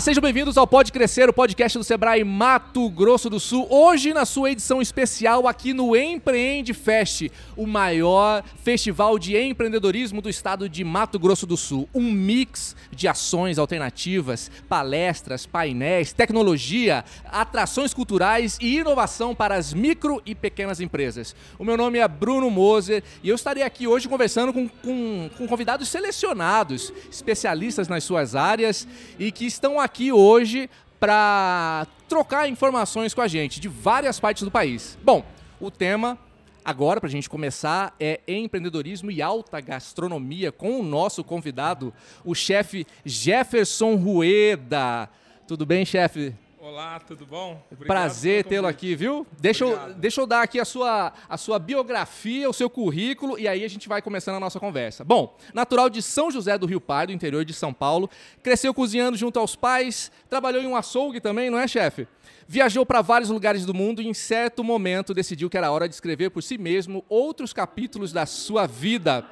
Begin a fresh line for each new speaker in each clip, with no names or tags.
Sejam bem-vindos ao Pode Crescer, o podcast do Sebrae Mato Grosso do Sul. Hoje, na sua edição especial, aqui no Empreende Fest, o maior festival de empreendedorismo do estado de Mato Grosso do Sul. Um mix de ações alternativas, palestras, painéis, tecnologia, atrações culturais e inovação para as micro e pequenas empresas. O meu nome é Bruno Moser e eu estarei aqui hoje conversando com, com, com convidados selecionados, especialistas nas suas áreas e que estão aqui hoje para trocar informações com a gente de várias partes do país. Bom, o tema agora, para a gente começar, é empreendedorismo e alta gastronomia com o nosso convidado, o chefe Jefferson Rueda. Tudo bem, chefe?
Olá, tudo bom?
Obrigado Prazer tê-lo aqui, viu? Deixa eu, deixa eu dar aqui a sua, a sua biografia, o seu currículo e aí a gente vai começando a nossa conversa. Bom, natural de São José do Rio Pardo, interior de São Paulo, cresceu cozinhando junto aos pais, trabalhou em um açougue também, não é, chefe? Viajou para vários lugares do mundo e em certo momento decidiu que era hora de escrever por si mesmo outros capítulos da sua vida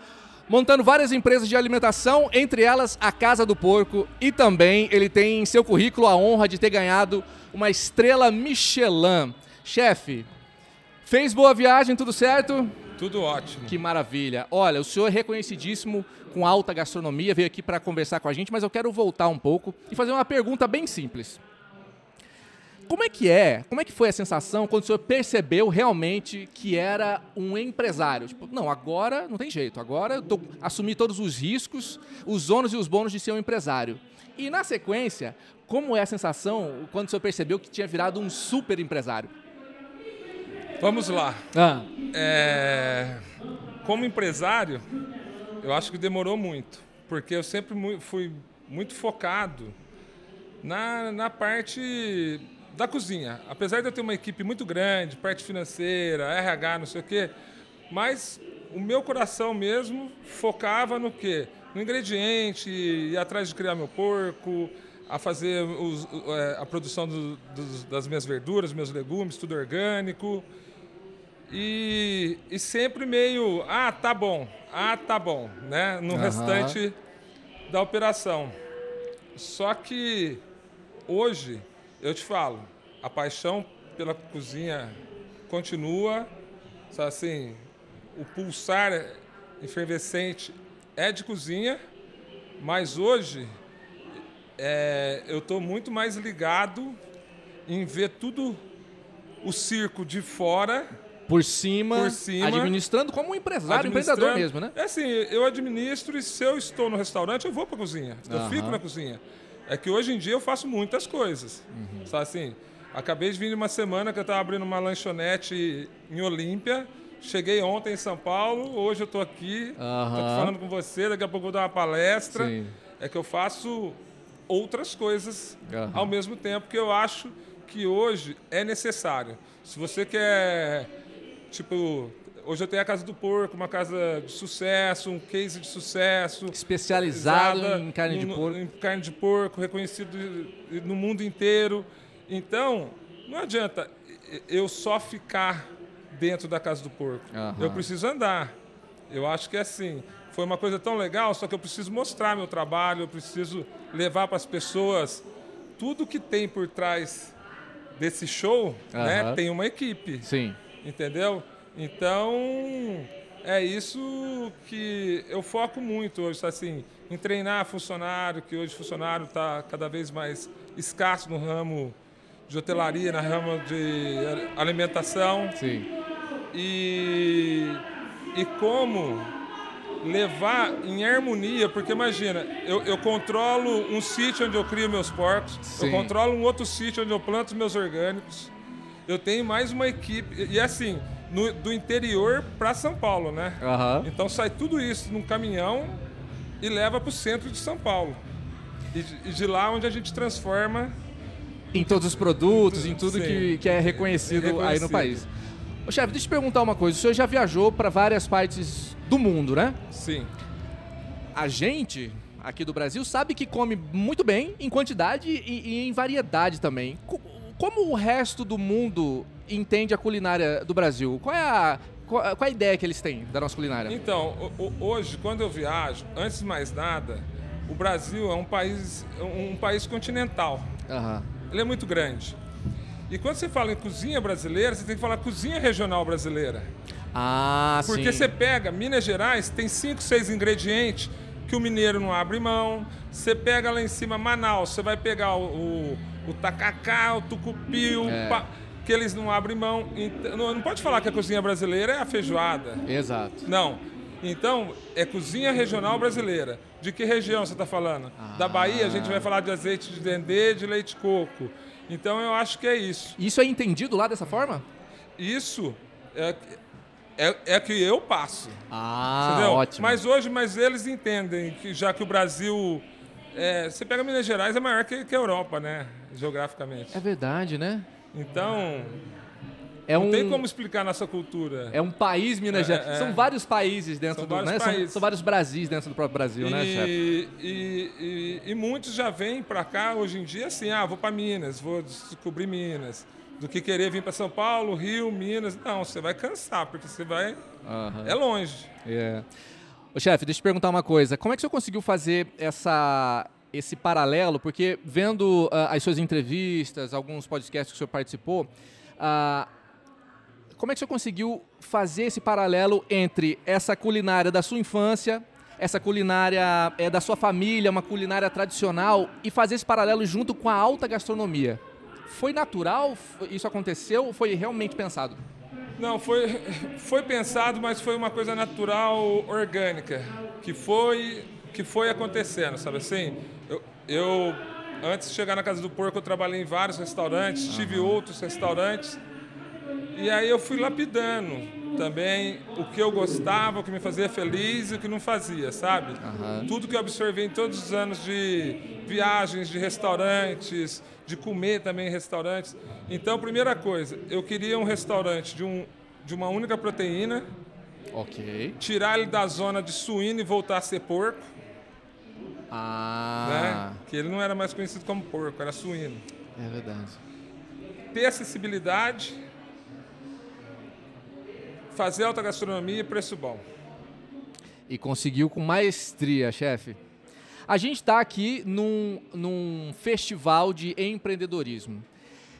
montando várias empresas de alimentação, entre elas a Casa do Porco, e também ele tem em seu currículo a honra de ter ganhado uma estrela Michelin. Chefe, fez boa viagem, tudo certo?
Tudo ótimo.
Que maravilha. Olha, o senhor é reconhecidíssimo com alta gastronomia, veio aqui para conversar com a gente, mas eu quero voltar um pouco e fazer uma pergunta bem simples. Como é que é? Como é que foi a sensação quando o senhor percebeu realmente que era um empresário? Tipo, não, agora não tem jeito. Agora eu tô, assumi todos os riscos, os ônus e os bônus de ser um empresário. E na sequência, como é a sensação quando o senhor percebeu que tinha virado um super empresário?
Vamos lá. Ah. É, como empresário, eu acho que demorou muito, porque eu sempre fui muito focado na, na parte da cozinha. Apesar de eu ter uma equipe muito grande, parte financeira, RH, não sei o quê, mas o meu coração mesmo focava no quê? No ingrediente, ir atrás de criar meu porco, a fazer os, é, a produção do, dos, das minhas verduras, meus legumes, tudo orgânico. E, e, sempre meio, ah, tá bom, ah, tá bom, né? No uhum. restante da operação. Só que hoje eu te falo, a paixão pela cozinha continua, assim, o pulsar efervescente é de cozinha, mas hoje é, eu estou muito mais ligado em ver tudo o circo de fora.
Por cima, por cima administrando como um empresário, empreendedor mesmo, né?
É assim, eu administro e se eu estou no restaurante, eu vou para a cozinha. Eu fico na cozinha. É que hoje em dia eu faço muitas coisas. Uhum. Sabe assim? Acabei de vir uma semana que eu estava abrindo uma lanchonete em Olímpia. Cheguei ontem em São Paulo, hoje eu estou aqui, estou uhum. falando com você, daqui a pouco eu vou dar uma palestra. Sim. É que eu faço outras coisas uhum. ao mesmo tempo que eu acho que hoje é necessário. Se você quer, tipo, Hoje eu tenho a Casa do Porco, uma casa de sucesso, um case de sucesso.
Especializado em carne
no,
de porco.
Em carne de porco, reconhecido no mundo inteiro. Então, não adianta eu só ficar dentro da Casa do Porco. Uhum. Eu preciso andar. Eu acho que é assim. Foi uma coisa tão legal, só que eu preciso mostrar meu trabalho, eu preciso levar para as pessoas tudo que tem por trás desse show, uhum. né? Tem uma equipe.
Sim.
Entendeu? Então, é isso que eu foco muito hoje, assim, em treinar funcionário, que hoje funcionário está cada vez mais escasso no ramo de hotelaria, na ramo de alimentação.
Sim.
E, e como levar em harmonia, porque imagina, eu, eu controlo um sítio onde eu crio meus porcos, Sim. eu controlo um outro sítio onde eu planto meus orgânicos, eu tenho mais uma equipe, e assim, no, do interior para São Paulo, né?
Uhum.
Então sai tudo isso num caminhão e leva para o centro de São Paulo. E, e, de lá onde a gente transforma.
Em todos os produtos, em tudo que, que é reconhecido, é reconhecido, aí no país. Ô, chefe, deixa eu te perguntar uma coisa. O senhor já viajou para várias partes do mundo, né?
Sim.
A gente, aqui do Brasil, sabe que come muito bem, em quantidade e, e em variedade também. Como o resto do mundo entende a culinária do Brasil? Qual é a, qual, qual é a ideia que eles têm da nossa culinária?
Então, hoje, quando eu viajo, antes de mais nada, o Brasil é um país, um país continental. Uhum. Ele é muito grande. E quando você fala em cozinha brasileira, você tem que falar cozinha regional brasileira.
Ah,
Porque
sim.
você pega Minas Gerais, tem cinco, seis ingredientes que o mineiro não abre mão. Você pega lá em cima Manaus, você vai pegar o, o, o tacacá, o tucupi, o é. pa, que eles não abrem mão. Não, não pode falar que a cozinha brasileira é a feijoada.
Exato.
Não. Então, é cozinha regional brasileira. De que região você está falando? Ah. Da Bahia, a gente vai falar de azeite de dendê, de leite de coco. Então, eu acho que é isso.
Isso é entendido lá dessa forma?
Isso é, é, é que eu passo.
Ah, entendeu? ótimo.
Mas hoje, mas eles entendem que já que o Brasil é, você pega Minas Gerais é maior que, que a Europa, né? Geograficamente.
É verdade, né?
Então, é não um, tem como explicar nossa cultura.
É um país Minas Gerais. É, é, São vários países dentro
são
do
vários
né?
países.
São, são, vários Brasis dentro do próprio Brasil, né,
e,
né, chefe?
E, e, e, muitos já vêm para cá hoje em dia assim, ah, vou para Minas, vou descobrir Minas do que querer vir para São Paulo, Rio, Minas. Não, você vai cansar, porque você vai. Uhum. É longe.
Yeah. Ô, chefe, deixa eu te perguntar uma coisa. Como é que o senhor conseguiu fazer essa, esse paralelo? Porque vendo uh, as suas entrevistas, alguns podcasts que o senhor participou, uh, como é que o senhor conseguiu fazer esse paralelo entre essa culinária da sua infância, essa culinária é, da sua família, uma culinária tradicional, e fazer esse paralelo junto com a alta gastronomia? Foi natural? Isso aconteceu ou foi realmente pensado?
Não, foi, foi pensado, mas foi uma coisa natural, orgânica, que foi, que foi acontecendo, sabe assim? Eu, antes de chegar na Casa do Porco, eu trabalhei em vários restaurantes, uhum. tive outros restaurantes, e aí eu fui lapidando também o que eu gostava, o que me fazia feliz e o que não fazia, sabe? Uhum. Tudo que eu observei em todos os anos de viagens, de restaurantes, de comer também em restaurantes. Então, primeira coisa, eu queria um restaurante de, um, de uma única proteína.
Ok.
Tirar ele da zona de suíno e voltar a ser porco.
Ah.
Né? Que ele não era mais conhecido como porco, era suíno.
É verdade.
Ter acessibilidade fazer alta gastronomia e preço bom.
E conseguiu com maestria, chefe. A gente está aqui num, num festival de empreendedorismo.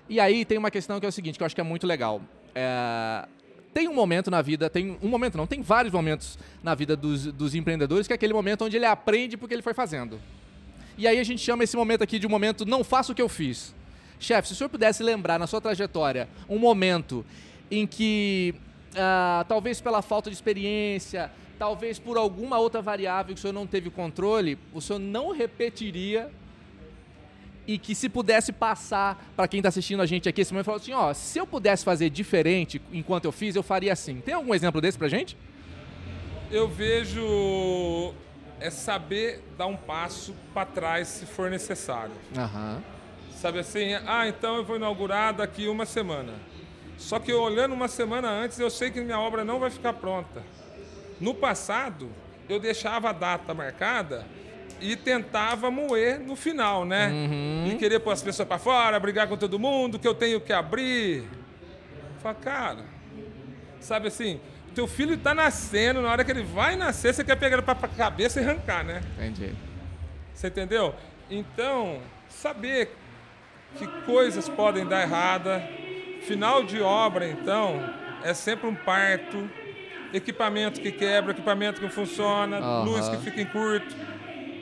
E aí tem uma questão que é o seguinte, que eu acho que é muito legal. É, tem um momento na vida, tem um momento não, tem vários momentos na vida dos, dos empreendedores, que é aquele momento onde ele aprende porque ele foi fazendo. E aí a gente chama esse momento aqui de um momento não faça o que eu fiz. Chefe, se o senhor pudesse lembrar na sua trajetória um momento em que uh, talvez pela falta de experiência, talvez por alguma outra variável que o senhor não teve controle, o senhor não repetiria e que se pudesse passar para quem está assistindo a gente aqui esse momento, falou assim, ó, se eu pudesse fazer diferente enquanto eu fiz, eu faria assim. Tem algum exemplo desse para gente?
Eu vejo é saber dar um passo para trás se for necessário.
Uhum.
Sabe assim, ah, então eu vou inaugurar daqui uma semana. Só que olhando uma semana antes, eu sei que minha obra não vai ficar pronta. No passado, eu deixava a data marcada e tentava moer no final, né?
Uhum.
E querer pôr as pessoas para fora, brigar com todo mundo, que eu tenho que abrir. Fala, cara, sabe assim, teu filho está nascendo, na hora que ele vai nascer, você quer pegar ele para a cabeça e arrancar, né?
Entendi.
Você entendeu? Então, saber que coisas podem dar errada, Final de obra, então, é sempre um parto, equipamento que quebra, equipamento que não funciona, uhum. luz que fica em curto,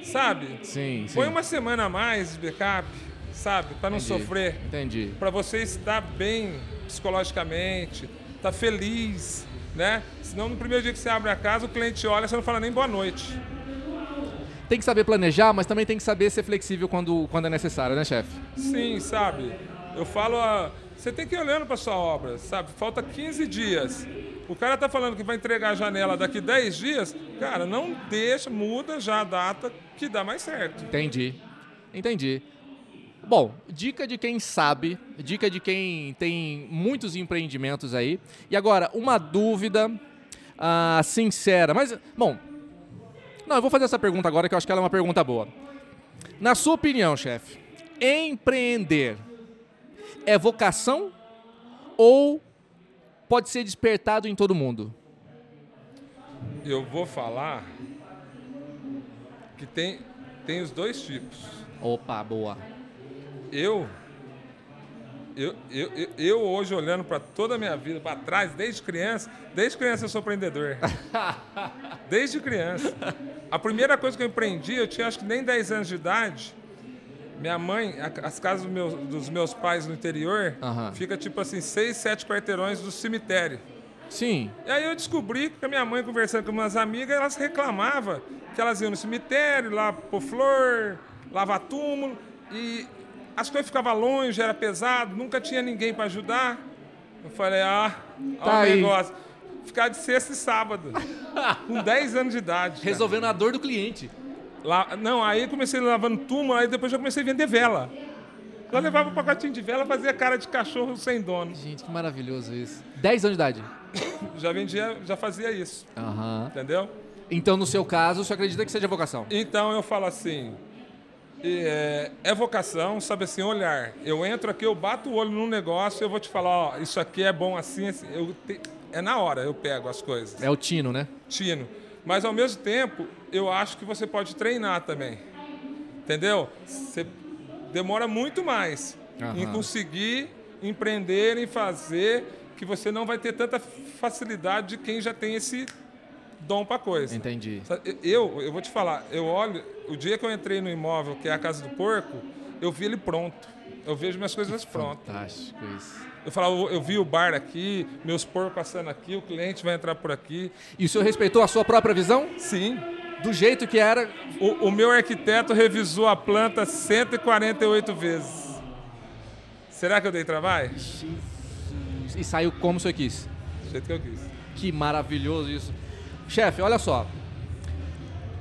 sabe?
Sim,
Põe uma semana a mais de backup, sabe? Para não
Entendi.
sofrer.
Entendi.
Para você estar bem psicologicamente, estar tá feliz, né? Senão no primeiro dia que você abre a casa, o cliente olha, você não fala nem boa noite.
Tem que saber planejar, mas também tem que saber ser flexível quando, quando é necessário, né, chefe?
Sim, sabe? Eu falo a você tem que ir olhando para sua obra, sabe? Falta 15 dias. O cara está falando que vai entregar a janela daqui 10 dias. Cara, não deixa, muda já a data que dá mais certo.
Entendi. Entendi. Bom, dica de quem sabe, dica de quem tem muitos empreendimentos aí. E agora, uma dúvida uh, sincera, mas, bom, não, eu vou fazer essa pergunta agora que eu acho que ela é uma pergunta boa. Na sua opinião, chefe, empreender é vocação ou pode ser despertado em todo mundo?
Eu vou falar que tem Tem os dois tipos.
Opa, boa.
Eu eu, eu, eu, hoje olhando para toda a minha vida, para trás, desde criança, desde criança eu sou empreendedor. desde criança. A primeira coisa que eu empreendi, eu tinha acho que nem 10 anos de idade. Minha mãe, as casas dos meus, dos meus pais no interior, uhum. fica tipo assim, seis, sete quarteirões do cemitério.
Sim.
E aí eu descobri que a minha mãe, conversando com umas amigas, elas reclamavam que elas iam no cemitério, lá pôr flor, lavar túmulo, e as coisas ficavam longe, era pesado, nunca tinha ninguém para ajudar. Eu falei, ah, tá o negócio. Ficar de sexta e sábado, com 10 anos de idade.
Resolvendo cara. a dor do cliente.
Lá, não, aí comecei lavando túmulo, aí depois já comecei a vender vela. Eu levava um pacotinho de vela, fazia cara de cachorro sem dono.
Gente, que maravilhoso isso. 10 anos de idade.
já vendia, já fazia isso.
Uhum.
Entendeu?
Então, no seu caso, você acredita que seja vocação?
Então, eu falo assim, é, é, vocação, sabe assim, olhar. Eu entro aqui, eu bato o olho num negócio, eu vou te falar, ó, isso aqui é bom assim, assim. Eu te, é na hora eu pego as coisas.
É o tino, né?
Tino. Mas ao mesmo tempo, eu acho que você pode treinar também. Entendeu? Você demora muito mais uhum. em conseguir empreender, em fazer, que você não vai ter tanta facilidade de quem já tem esse dom para coisa.
Entendi.
Eu, eu vou te falar, eu olho, o dia que eu entrei no imóvel, que é a Casa do Porco, eu vi ele pronto. Eu vejo minhas coisas prontas.
Fantástico isso.
Eu falava, eu vi o bar aqui, meus porcos passando aqui, o cliente vai entrar por aqui.
E o senhor respeitou a sua própria visão?
Sim.
Do jeito que era?
O, o meu arquiteto revisou a planta 148 vezes. Será que eu dei trabalho? Jesus.
E saiu como o senhor quis?
Do jeito que eu quis.
Que maravilhoso isso. Chefe, olha só.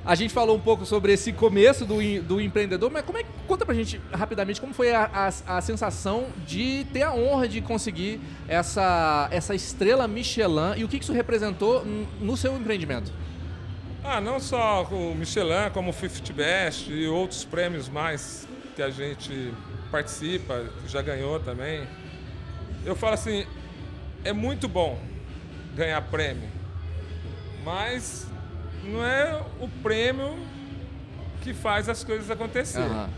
A gente falou um pouco sobre esse começo do, do empreendedor, mas como é, conta pra gente rapidamente como foi a, a, a, sensação de ter a honra de conseguir essa, essa estrela Michelin e o que isso representou no seu empreendimento?
Ah, não só o Michelin, como o Fifth Best e outros prêmios mais que a gente participa, já ganhou também. Eu falo assim, é muito bom ganhar prêmio, mas não é o prêmio que faz as coisas acontecer, uhum.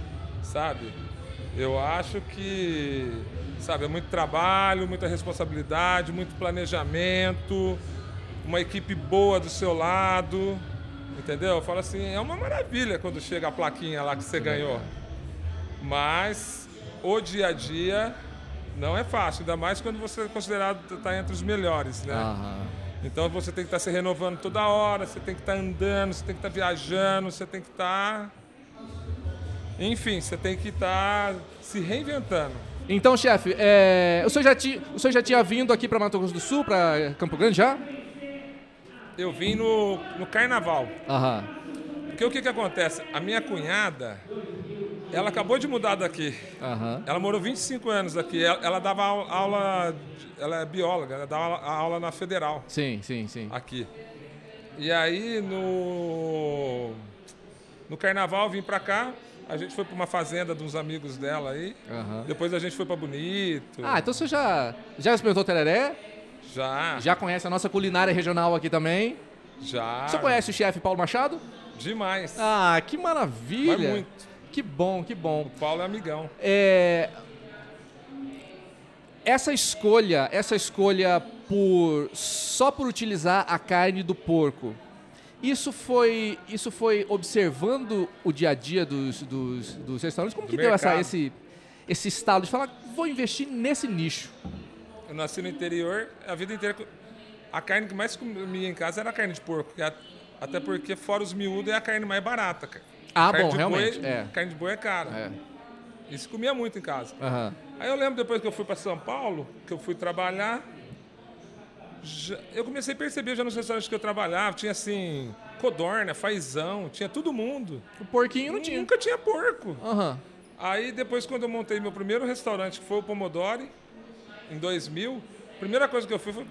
sabe? Eu acho que, sabe, é muito trabalho, muita responsabilidade, muito planejamento, uma equipe boa do seu lado, entendeu? Eu falo assim, é uma maravilha quando chega a plaquinha lá que você ganhou. Mas o dia a dia não é fácil, ainda mais quando você é considerado estar tá entre os melhores, né?
Uhum.
Então você tem que estar se renovando toda hora, você tem que estar andando, você tem que estar viajando, você tem que estar. Enfim, você tem que estar se reinventando.
Então, chefe, é... o, senhor já ti... o senhor já tinha vindo aqui para Mato Grosso do Sul, para Campo Grande já?
Eu vim no, no carnaval.
Aham.
Porque o que, que acontece? A minha cunhada, ela acabou de mudar daqui.
Uhum.
Ela morou 25 anos aqui. Ela, ela dava aula, ela é bióloga, ela dava aula na Federal.
Sim, sim, sim.
Aqui. E aí no no carnaval vim pra cá. A gente foi para uma fazenda de uns amigos dela aí.
Uhum.
Depois a gente foi para Bonito.
Ah, então você já já experimentou tereré?
Já.
Já conhece a nossa culinária regional aqui também?
Já.
Você conhece o chefe Paulo Machado?
Demais.
Ah, que maravilha.
Vai muito.
Que bom, que bom.
O Paulo é amigão.
É... Essa escolha, essa escolha por só por utilizar a carne do porco, isso foi, isso foi observando o dia a dia dos, dos, dos restaurantes? Como do que mercado. deu essa, esse, esse estado de falar, vou investir nesse nicho?
Eu nasci no interior, a vida inteira. A carne que mais comia em casa era a carne de porco. Até porque, fora os miúdos, é a carne mais barata, cara.
Ah, carne bom, realmente. Boi, é.
Carne de boi é cara.
É.
Isso comia muito em casa.
Uhum.
Aí eu lembro depois que eu fui para São Paulo, que eu fui trabalhar, já, eu comecei a perceber já nos restaurantes que eu trabalhava, tinha assim, codorna, fazão, tinha todo mundo.
O porquinho não tinha.
Nunca tinha porco.
Uhum.
Aí depois quando eu montei meu primeiro restaurante, que foi o Pomodori, em 2000, a primeira coisa que eu fiz foi,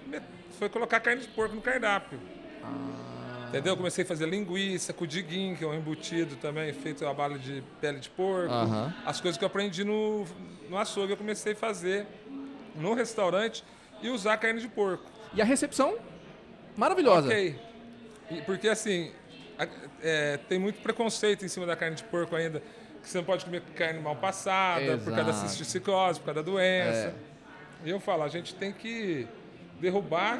foi colocar carne de porco no cardápio.
Ah.
Entendeu? Comecei a fazer linguiça, cudiguim, que é um embutido também, feito a bala de pele de porco. As coisas que eu aprendi no, no açougue, eu comecei a fazer no restaurante e usar carne de porco.
E a recepção? Maravilhosa.
Ok. porque assim, é, tem muito preconceito em cima da carne de porco ainda. Que você não pode comer carne mal passada, Exato. por causa da cisticicose, por causa da doença. É. E eu falo, a gente tem que derrubar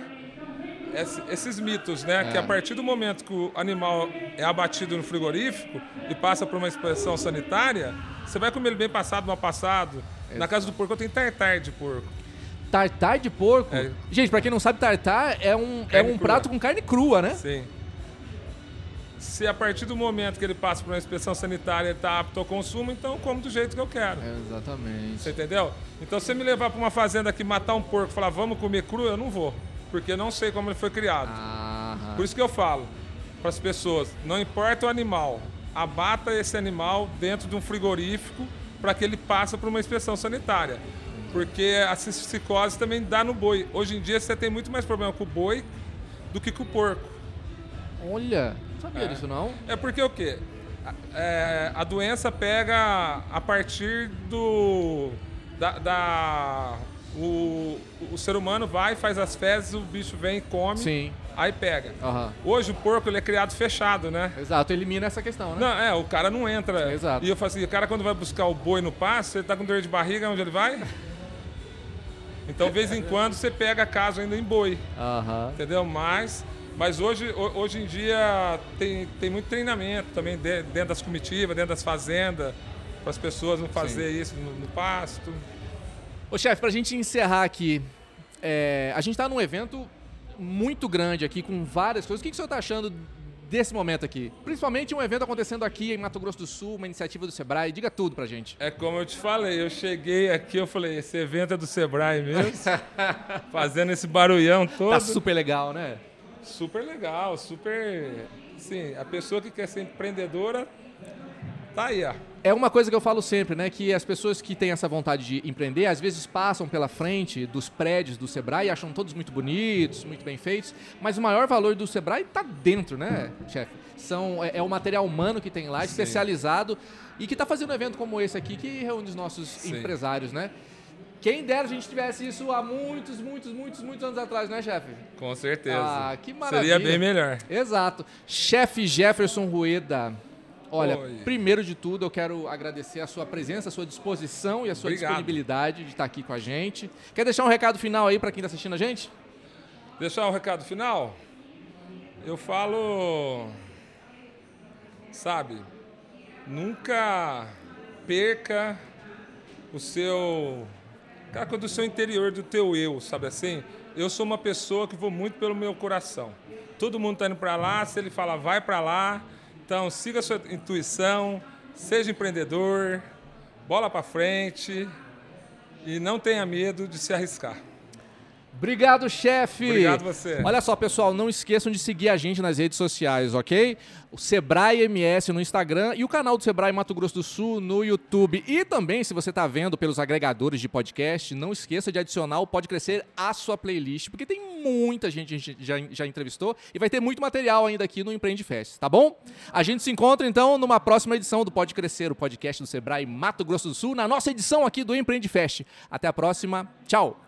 esses mitos, né? É. Que a partir do momento que o animal é abatido no frigorífico e passa por uma inspeção sanitária, você vai comer ele bem passado, mal passado. Na casa do porco eu tenho tartar de porco.
Tartar de porco? É. Gente, pra quem não sabe, tartar é um, é um prato com carne crua, né?
Sim. Se a partir do momento que ele passa por uma inspeção sanitária e está apto ao consumo, então eu como do jeito que eu quero.
É exatamente.
Você entendeu? Então, se você me levar para uma fazenda aqui matar um porco e falar, vamos comer cru, eu não vou. Porque eu não sei como ele foi criado. Aham. Por isso que eu falo para as pessoas: não importa o animal, abata esse animal dentro de um frigorífico para que ele passe por uma inspeção sanitária. Porque a cisticose também dá no boi. Hoje em dia você tem muito mais problema com o boi do que com o porco.
Olha, não sabia é. disso não.
É porque o quê? É, a doença pega a partir do. da, da o, o ser humano vai, faz as fezes, o bicho vem, come, Sim. aí pega. Uhum. Hoje o porco ele é criado fechado, né?
Exato, elimina essa questão, né?
Não, é, o cara não entra. Exato. E eu falo assim, o cara quando vai buscar o boi no pasto, ele tá com dor de barriga, onde ele vai? Então, de vez em quando, você pega caso ainda em boi. Uhum. Entendeu? Mas, mas hoje, hoje em dia tem, tem muito treinamento também dentro das comitivas, dentro das fazendas, para as pessoas não fazer Sim. isso no, no pasto.
Ô chefe, pra gente encerrar aqui, é, a gente tá num evento muito grande aqui, com várias coisas. O que, que o senhor tá achando desse momento aqui? Principalmente um evento acontecendo aqui em Mato Grosso do Sul, uma iniciativa do Sebrae. Diga tudo pra gente.
É como eu te falei, eu cheguei aqui, eu falei, esse evento é do Sebrae mesmo? Fazendo esse barulhão todo. Tá
super legal, né?
Super legal, super... Sim, a pessoa que quer ser empreendedora, tá aí, ó
é uma coisa que eu falo sempre, né? Que as pessoas que têm essa vontade de empreender, às vezes passam pela frente dos prédios do Sebrae e acham todos muito bonitos, muito bem feitos, mas o maior valor do Sebrae está dentro, né, chefe? São, é, é, o material humano que tem lá, Sim. especializado, e que está fazendo um evento como esse aqui, que reúne os nossos Sim. empresários, né? Quem dera a gente tivesse isso há muitos, muitos, muitos, muitos anos atrás, né, chefe?
Com certeza.
Ah, que maravilha.
Seria bem melhor.
Exato. Chefe Jefferson Rueda, Olha, Oi. primeiro de tudo, eu quero agradecer a sua presença, a sua disposição e a sua Obrigado. disponibilidade de estar aqui com a gente. Quer deixar um recado final aí para quem está assistindo a gente?
Deixar um recado final? Eu falo, sabe, nunca perca o seu, cara, do seu interior, do teu eu, sabe assim? Eu sou uma pessoa que vou muito pelo meu coração. Todo mundo está indo para lá, se ele fala vai para lá, então, siga a sua intuição, seja empreendedor, bola para frente e não tenha medo de se arriscar.
Obrigado, chefe.
Obrigado você.
Olha só, pessoal, não esqueçam de seguir a gente nas redes sociais, ok? O Sebrae MS no Instagram e o canal do Sebrae Mato Grosso do Sul no YouTube. E também, se você está vendo pelos agregadores de podcast, não esqueça de adicionar o Pode Crescer à sua playlist, porque tem muita gente que a gente já, já entrevistou e vai ter muito material ainda aqui no Empreende Fest, tá bom? A gente se encontra então numa próxima edição do Pode Crescer, o podcast do Sebrae Mato Grosso do Sul, na nossa edição aqui do Empreende Fest. Até a próxima. Tchau.